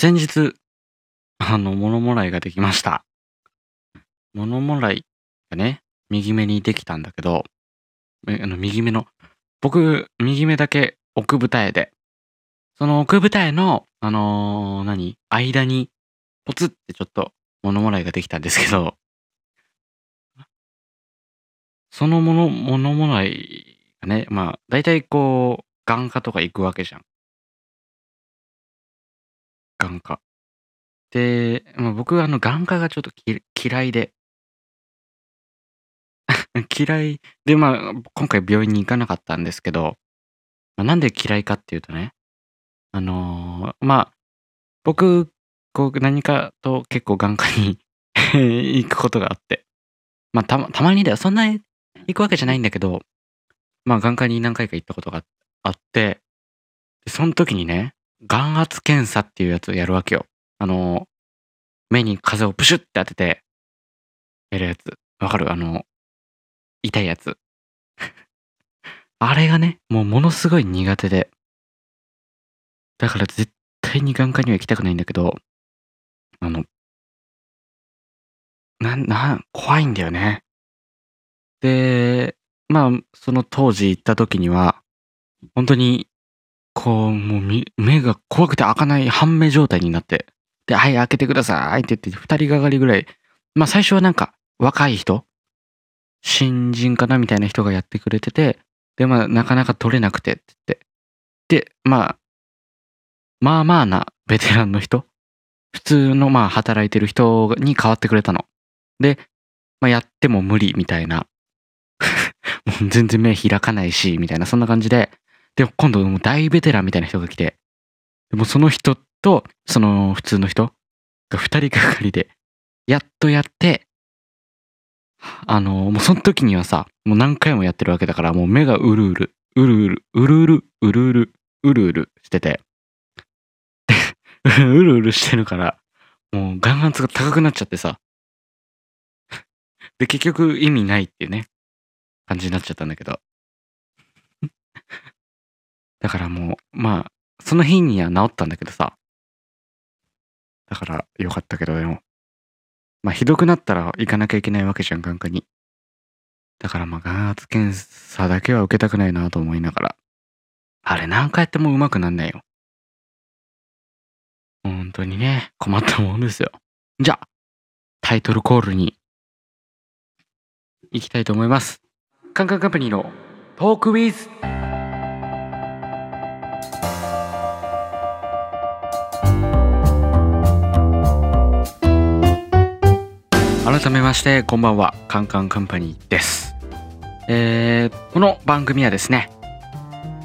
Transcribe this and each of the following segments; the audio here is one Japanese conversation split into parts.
先日、あの、物もらいができました。物もらいがね、右目にできたんだけど、あの、右目の、僕、右目だけ奥二重で、その奥二重の、あのー何？間に、ポツってちょっと物もらいができたんですけど、そのもの、物もらいがね、まあ、だいたいこう、眼科とか行くわけじゃん。眼科。で、ま、僕はあの眼科がちょっとき嫌いで、嫌いで、まあ、今回病院に行かなかったんですけど、まあ、なんで嫌いかっていうとね、あのまあ、僕、こう何かと結構眼科に 行くことがあって、まあ、たま、たまにだよ。そんなに行くわけじゃないんだけど、まあ、眼科に何回か行ったことがあって、でその時にね、眼圧検査っていうやつをやるわけよ。あの、目に風をプシュって当てて、やるやつ。わかる？あの、痛いやつ。あれがね、もうものすごい苦手で。だから絶対に眼科には行きたくないんだけど、あの、なん、な、怖いんだよね。で、まあ、その当時行った時には、本当に、こう、もう目が怖くて開かない半目状態になって、で、はい、開けてくださいって言って、二人がかりぐらい、まあ最初はなんか、若い人？新人かなみたいな人がやってくれてて、で、まあ、なかなか取れなくてって言って。で、まあ、まあまあなベテランの人？普通のまあ働いてる人に変わってくれたの。で、まあやっても無理みたいな。もう全然目開かないし、みたいな、そんな感じで。で、今度もう大ベテランみたいな人が来て、でもその人と、その普通の人が二人がかりで、やっとやって、あの、もうその時にはさ、もう何回もやってるわけだから、もう目がうるうる、うるうる、うるうる、うるうる、うるうるしてて、うるうるしてるから、もう眼圧が高くなっちゃってさ。で、結局意味ないっていうね、感じになっちゃったんだけど。だからもう、まあ、その日には治ったんだけどさ。だからよかったけど、でも。まあ、ひどくなったら行かなきゃいけないわけじゃん、眼科に。だからまあ、眼圧検査だけは受けたくないなと思いながら。あれ何回やっても上手くなんないよ。本当にね、困ったもんですよ。じゃあ、タイトルコールに行きたいと思います。カンカンカンパニーのトークウィズ改めまして、こんばんは。カンカンカンパニーです。えー、この番組はですね、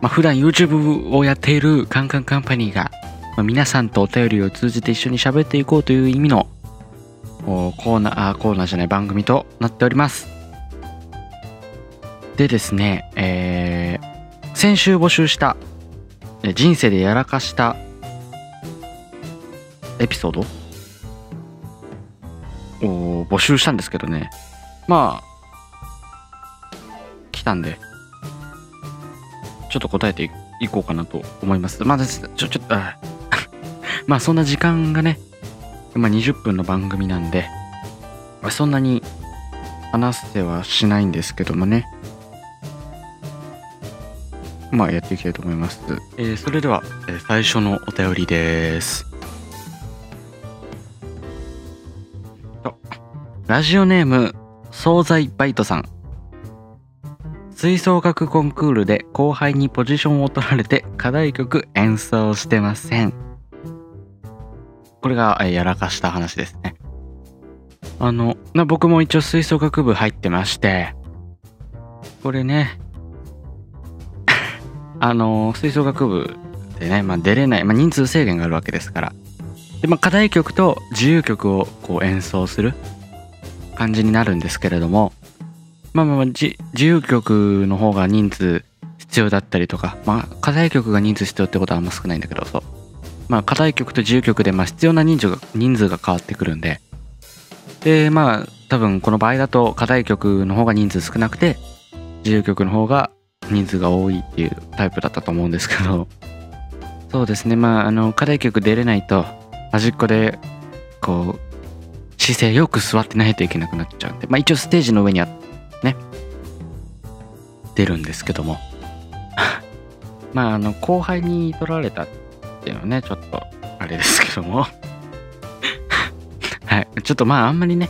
まあ、普段 YouTube をやっているカンカンカンパニーが、まあ、皆さんとお便りを通じて一緒に喋っていこうという意味のおコーナー、コーナーじゃない番組となっております。でですね、えー、先週募集した人生でやらかしたエピソードを募集したんですけどね。まあ、来たんで、ちょっと答えていこうかなと思います。まあ、ちょ、ちょっと、あ まあそんな時間がね、まあ20分の番組なんで、まあそんなに話せはしないんですけどもね。まあやっていきたいと思います。えーそれでは、えー最初のお便りです。ラジオネーム、惣菜バイトさん。吹奏楽コンクールで後輩にポジションを取られて課題曲演奏してません。これが、やらかした話ですね。あの、僕も一応吹奏楽部入ってまして、これね、あの、吹奏楽部でね、まあ出れない、まあ人数制限があるわけですから。で、まあ課題曲と自由曲をこう演奏する感じになるんですけれども、まあまあ、自由曲の方が人数必要だったりとか、まあ課題曲が人数必要ってことはあんま少ないんだけど、そう。まあ課題曲と自由曲でまあ必要な人数が人数が変わってくるんで、で、まあ多分この場合だと課題曲の方が人数少なくて、自由曲の方が人数が多いっていうタイプだったと思うんですけど、そうですね、まああの課題曲出れないと、端っこでこう姿勢よく座ってないといけなくなっちゃうんでまあ一応ステージの上にはね出るんですけども。まああの後輩に取られたっていうのはねちょっとあれですけども。はい。ちょっとまああんまりね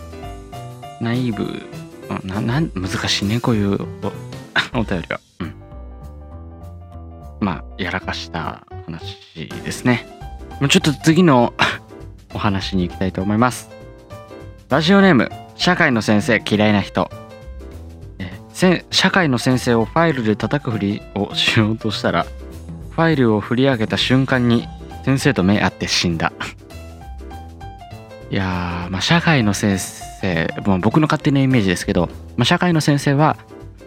ナイーブなな難しいねこういうお お便りは。うん。まあやらかした話ですね。ちょっと次のお話に行きたいと思います。ラジオネーム社会の先生嫌いな人。社会の先生をファイルで叩くふりをしようとしたらファイルを振り上げた瞬間に先生と目合って死んだ。いやー、まあ、社会の先生、まあ、僕の勝手なイメージですけど、まあ、社会の先生は、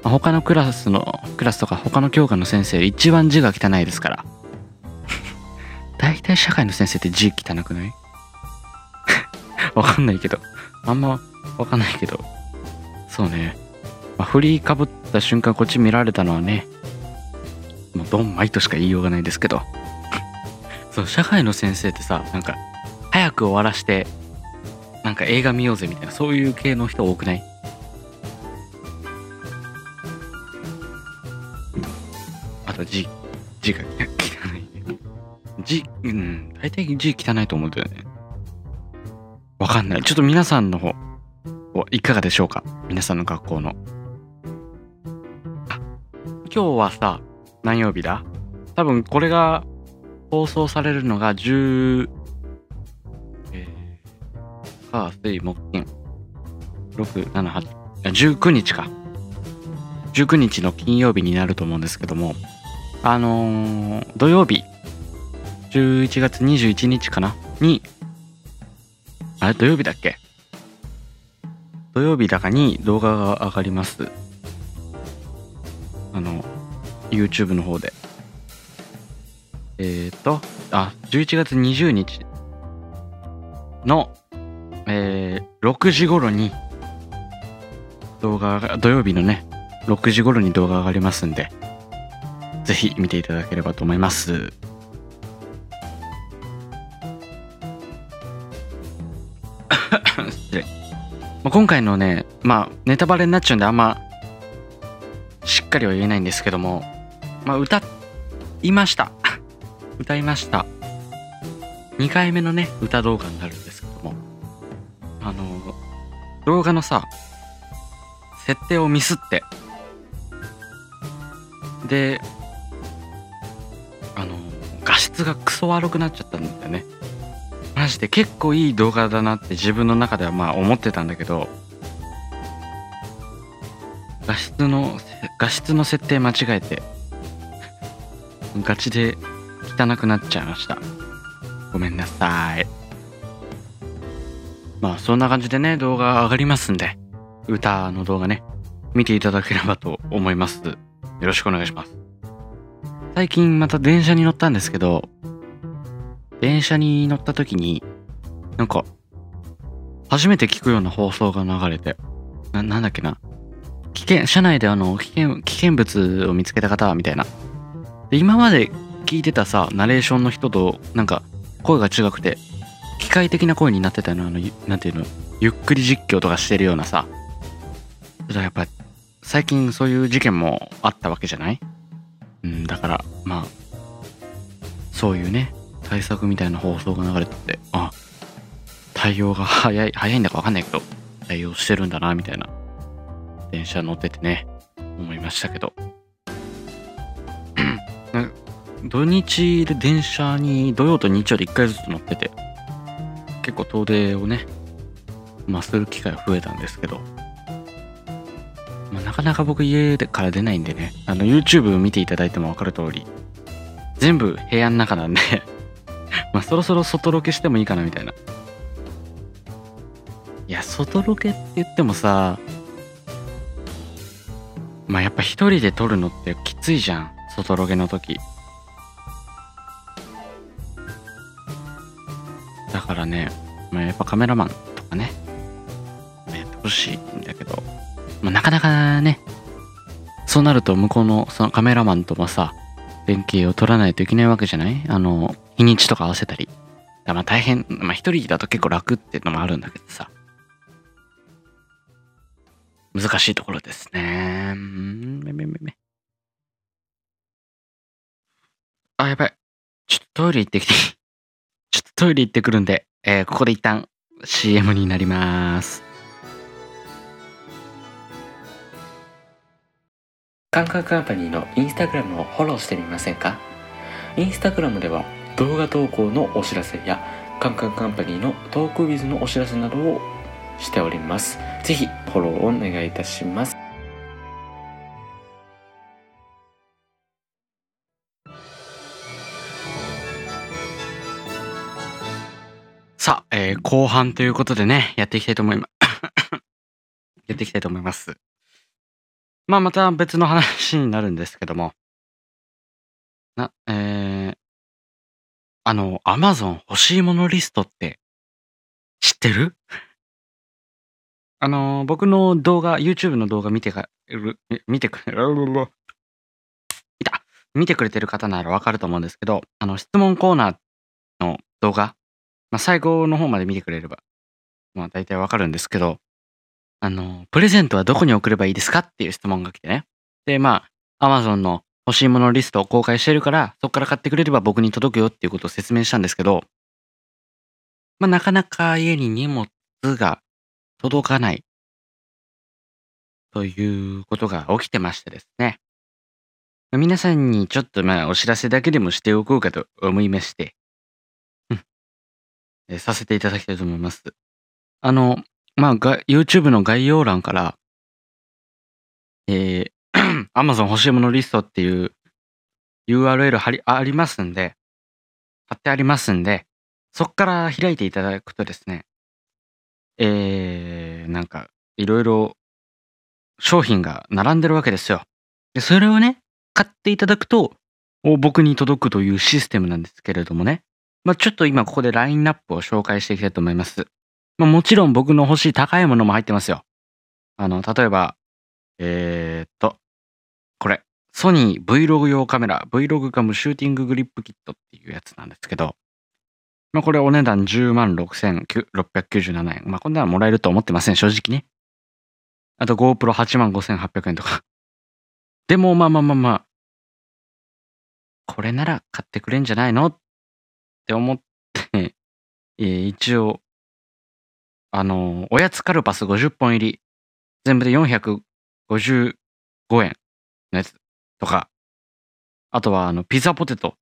ま、他のクラスのクラスとか他の教科の先生一番字が汚いですから。大体社会の先生って字汚くない？わかんないけど。あんまわかんないけど。そうね。まあ、振りかぶった瞬間こっち見られたのはねもうドンマイとしか言いようがないですけど。そう社会の先生ってさなんか早く終わらしてなんか映画見ようぜみたいなそういう系の人多くない？あと字字が汚い。字うん大体字汚いと思うんだよね。わかんない。ちょっと皆さんの方いかがでしょうか？皆さんの学校の。今日はさ、何曜日だ？多分これが放送されるのが10、えー、火、水、木、金、6、7、8、19日か。19日の金曜日になると思うんですけども、あのー、土曜日、11月21日かな？に、あれ土曜日だっけ？土曜日だかに動画が上がります。あの、YouTube の方で。えっ、ー、と、あ、11月20日の、えー、6時頃に動画が、土曜日のね、6時頃に動画上がりますんで、ぜひ見ていただければと思います。失礼。今回のね、まあ、ネタバレになっちゃうんであんましっかりは言えないんですけども、まあ、歌いました。歌いました。2回目のね、歌動画になるんですけども、あの、動画のさ、設定をミスって、で、あの、画質がクソ悪くなっちゃったんだよね。マジで結構いい動画だなって自分の中ではまあ思ってたんだけど、画質の、画質の設定間違えて、ガチで汚くなっちゃいました。ごめんなさい。まあそんな感じでね、動画上がりますんで、歌の動画ね、見ていただければと思います。よろしくお願いします。最近また電車に乗ったんですけど、電車に乗った時に、なんか、初めて聞くような放送が流れて、な、なんだっけな。危険、車内であの、危険、危険物を見つけた方、みたいな。で、今まで聞いてたさ、ナレーションの人と、なんか、声が違くて、機械的な声になってたの、あの、なんていうの、ゆっくり実況とかしてるようなさ。だからやっぱ、最近そういう事件もあったわけじゃない？うん、だから、まあ、そういうね、対策みたいな放送が流れてて、あ、対応が早い、早いんだかわかんないけど、対応してるんだな、みたいな電車乗っててね、思いましたけど。土日で電車に土曜と日曜で1回ずつ乗ってて、結構遠出をね、まあする機会が増えたんですけど、まあ、なかなか僕家から出ないんでね、あの YouTube 見ていただいても分かる通り、全部部屋の中なんでまあそろそろ外ロケしてもいいかなみたいな。いや、外ロケって言ってもさ、まあやっぱ一人で撮るのってきついじゃん。外ロケの時。だからね、まあ、やっぱカメラマンとかね、やってほしいんだけど、まあ、なかなかね、そうなると向こうのそのカメラマンともさ、連携を取らないといけないわけじゃない？あの、日にちとか合わせたり。まあ大変、まあ一人だと結構楽っていうのもあるんだけどさ。難しいところですね。うんめめめめ。あ、やばい。ちょっとトイレ行ってきて。ちょっとトイレ行ってくるんで、えーここで一旦 CM になります。カンカンカンパニーのインスタグラムをフォローしてみませんか？インスタグラムでは動画投稿のお知らせやカンカンカンパニーのトークウィズのお知らせなどをしております。ぜひフォローをお願いいたします。さあ、えー後半ということでね、やっていきたいと思います。やっていきたいと思います。まあ、また別の話になるんですけども、な、えー、あの、アマゾン欲しいものリストって知ってる？あの、僕の動画、YouTube の動画見てか、見てくれ、いた見てくれてる方ならわかると思うんですけど、あの、質問コーナーの動画、まあ、最後の方まで見てくれれば、まあ、大体わかるんですけど、あの、プレゼントはどこに送ればいいですかっていう質問が来てね。で、まあ、Amazon の欲しいものリストを公開してるから、そこから買ってくれれば僕に届くよっていうことを説明したんですけど、まあ、なかなか家に荷物が届かないということが起きてましてですね。皆さんにちょっとまあお知らせだけでもしておこうかと思いまして、うんえさせていただきたいと思います。あの、まあ、YouTube の概要欄から、えー Amazon 欲しいものリストっていう URL 貼りありますんで、貼ってありますんで、そっから開いていただくとですね、えー、なんか、いろいろ商品が並んでるわけですよ。で、それをね、買っていただくと、僕に届くというシステムなんですけれどもね。まあ、ちょっと今ここでラインナップを紹介していきたいと思います。まあ、もちろん僕の欲しい高いものも入ってますよ。あの、例えば、えー、ソニー Vlog 用カメラ、Vlog カムシューティンググリップキットっていうやつなんですけど、まあ、これお値段10万6697円。まあ、こんなのもらえると思ってません、正直ね。あと GoPro8 万5800円とか。でも、まあまあまあまあ、これなら買ってくれんじゃないのって思って、一応、あのおやつカルパス50本入り、全部で455円のやつとか、あとはあの、ピザポテト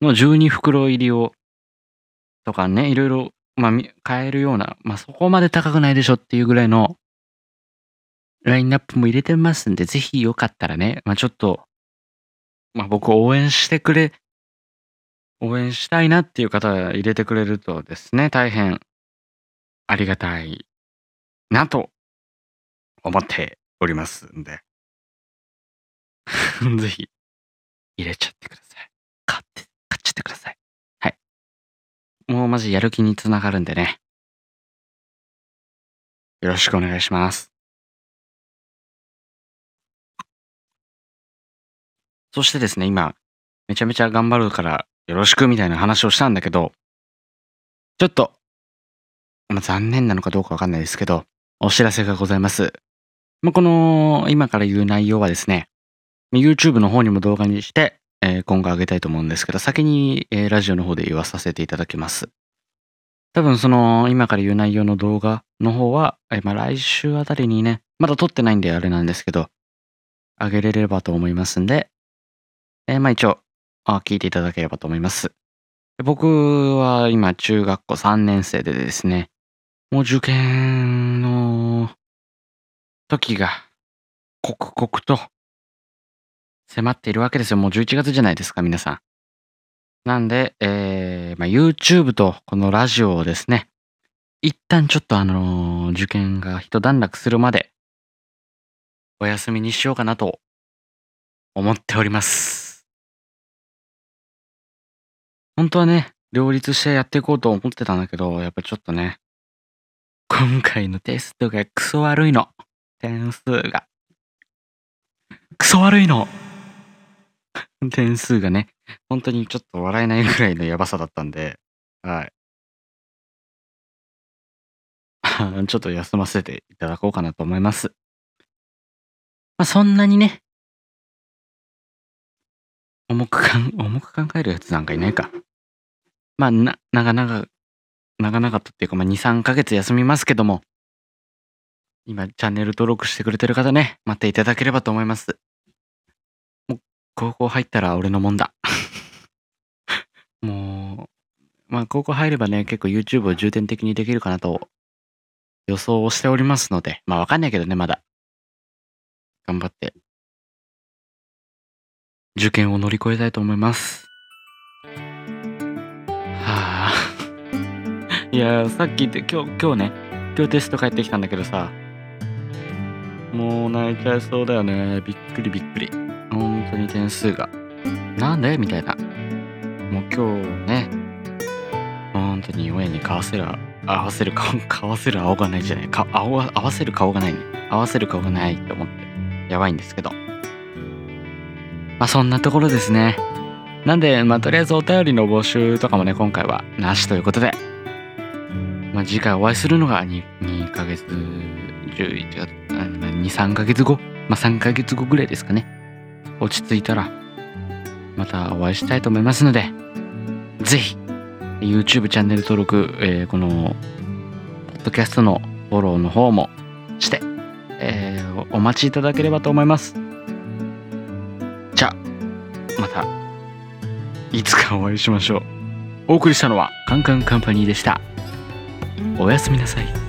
の12袋入りを、とかね、いろいろ、まあ、買えるような、まあ、そこまで高くないでしょっていうぐらいの、ラインナップも入れてますんで、ぜひよかったらね、まあ、ちょっと、まあ、僕を応援してくれ、応援したいなっていう方入れてくれるとですね、大変ありがたいなと思っておりますんで。ぜひ入れちゃってください。買って、買っちゃってください。はい。もうマジやる気につながるんでね。よろしくお願いします。そしてですね、今、めちゃめちゃ頑張るからよろしくみたいな話をしたんだけど、ちょっと、まあ、残念なのかどうかわかんないですけど、お知らせがございます。まあ、この、今から言う内容はですね、YouTube の方にも動画にして、えー今後上げたいと思うんですけど、先に、えーラジオの方で言わさせていただきます。多分その、今から言う内容の動画の方は、えーまあ、来週あたりにね、まだ撮ってないんであれなんですけど、上げれればと思いますんで、えまあ一応、あ聞いていただければと思います。僕は今中学校3年生でですね、もう受験の時が刻々と迫っているわけですよ。もう11月じゃないですか、皆さん。なんで、えーまあ、YouTube とこのラジオをですね、一旦ちょっとあのー受験が一段落するまでお休みにしようかなと思っております。本当はね、両立してやっていこうと思ってたんだけど、やっぱちょっとね、今回のテストがクソ悪いの。点数が。クソ悪いの。点数がね、本当にちょっと笑えないぐらいのやばさだったんで、はい。ちょっと休ませていただこうかなと思います。ま、そんなにね重くかん重く考えるやつなんかいないか。ま、な長々長々とっていうか、ま、2、3ヶ月休みますけども今チャンネル登録してくれてる方ね、待っていただければと思います。高校入ったら俺のもんだ。もう、まあ、高校入ればね、結構 YouTube を重点的にできるかなと予想をしておりますので、まあ、わかんないけどね、まだ。頑張って、受験を乗り越えたいと思います。はあ。いや、さっき言って、今日、今日ね、今日テスト帰ってきたんだけどさ、もう泣いちゃいそうだよね。びっくりびっくり。本当に点数が。なんで？みたいな。もう今日ね、本当に親に買わせる、合わせる顔、買わせる青がないじゃない。か合わ合わせる顔がないね。合わせる顔がないって思って、やばいんですけど。まあそんなところですね。なんで、まあとりあえずお便りの募集とかもね、今回はなしということで、まあ次回お会いするのが 2, 2ヶ月、11月、2、3ヶ月後、まあ3ヶ月後ぐらいですかね。落ち着いたら、またお会いしたいと思いますので、ぜひ、YouTube チャンネル登録、えーこの、ポッドキャストのフォローの方もして、えーお待ちいただければと思います。じゃあ、また、いつかお会いしましょう。お送りしたのはカンカンカンパニーでした。おやすみなさい。